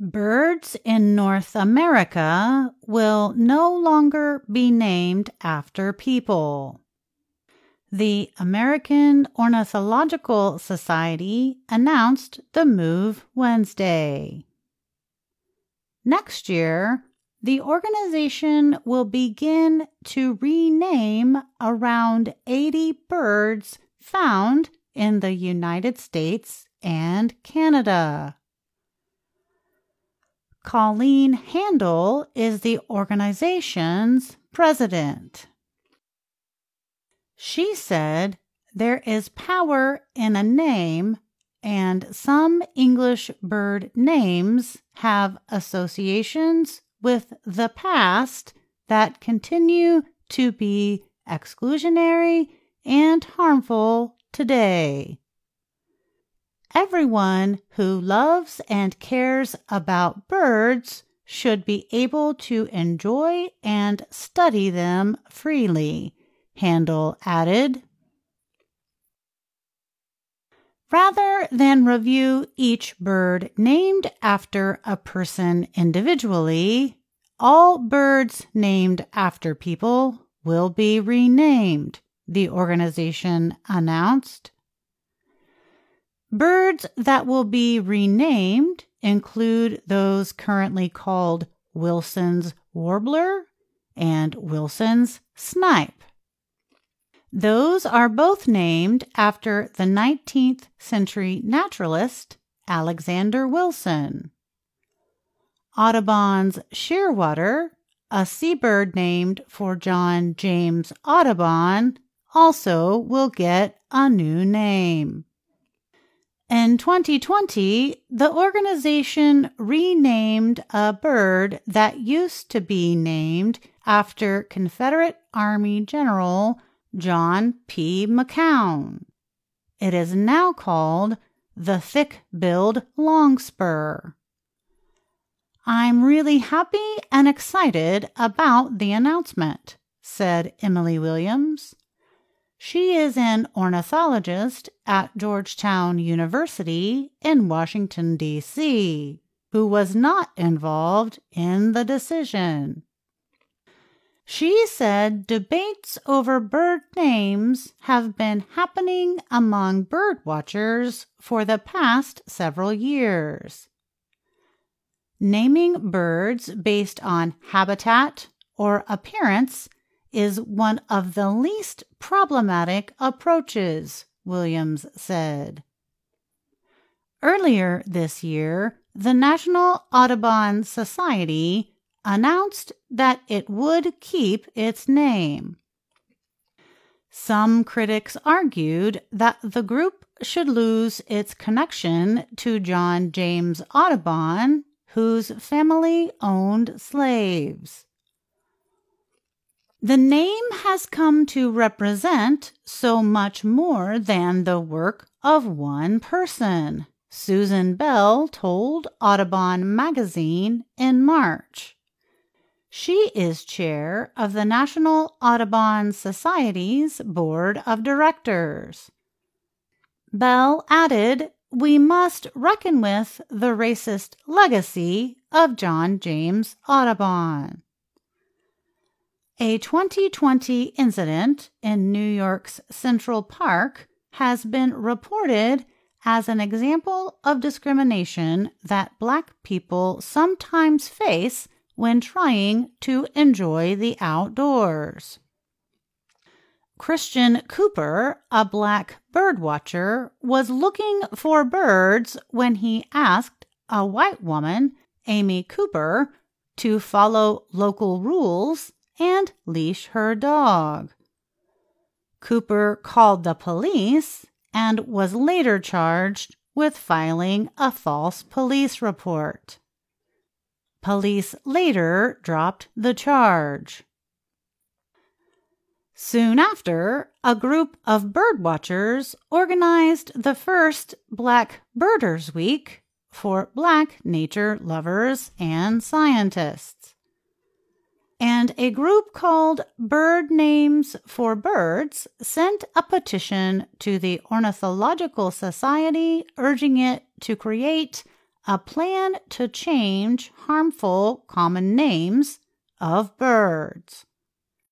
Birds in North America will no longer be named after people. The American Ornithological Society announced the move Wednesday. Next year, the organization will begin to rename around 80 birds found in the United States and Canada. Colleen Handel is the organization's president. She said, There is power in a name, and some English bird names have associations with the past that continue to be exclusionary and harmful today. Everyone who loves and cares about birds should be able to enjoy and study them freely, Handel added. Rather than review each bird named after a person individually, all birds named after people will be renamed, the organization announced. Birds that will be renamed include those currently called Wilson's warbler and Wilson's snipe. Those are both named after the 19th century naturalist Alexander Wilson. Audubon's shearwater, a seabird named for John James Audubon, also will get a new name. In 2020, the organization renamed a bird that used to be named after Confederate Army General John P. McCown. It is now called the thick billed longspur. I'm really happy and excited about the announcement, said Emily Williams. She is an ornithologist at Georgetown University in Washington, D.C., who was not involved in the decision. She said debates over bird names have been happening among bird watchers for the past several years. Naming birds based on habitat or appearance is one of the least problematic approaches, Williams said. Earlier this year, the National Audubon Society announced that it would keep its name. Some critics argued that the group should lose its connection to John James Audubon, whose family owned slaves. The name has come to represent so much more than the work of one person, Susan Bell told Audubon magazine in March. She is chair of the National Audubon Society's board of directors. Bell added, We must reckon with the racist legacy of John James Audubon. A 2020 incident in New York's Central Park has been reported as an example of discrimination that Black people sometimes face when trying to enjoy the outdoors. Christian Cooper, a black bird watcher, was looking for birds when he asked a white woman, Amy Cooper, to follow local rules and leash her dog. Cooper called the police and was later charged with filing a false police report. Police later dropped the charge. Soon after, a group of birdwatchers organized the first Black Birders Week for Black nature lovers and scientists and a group called Bird Names for Birds sent a petition to the Ornithological Society urging it to create a plan to change harmful common names of birds.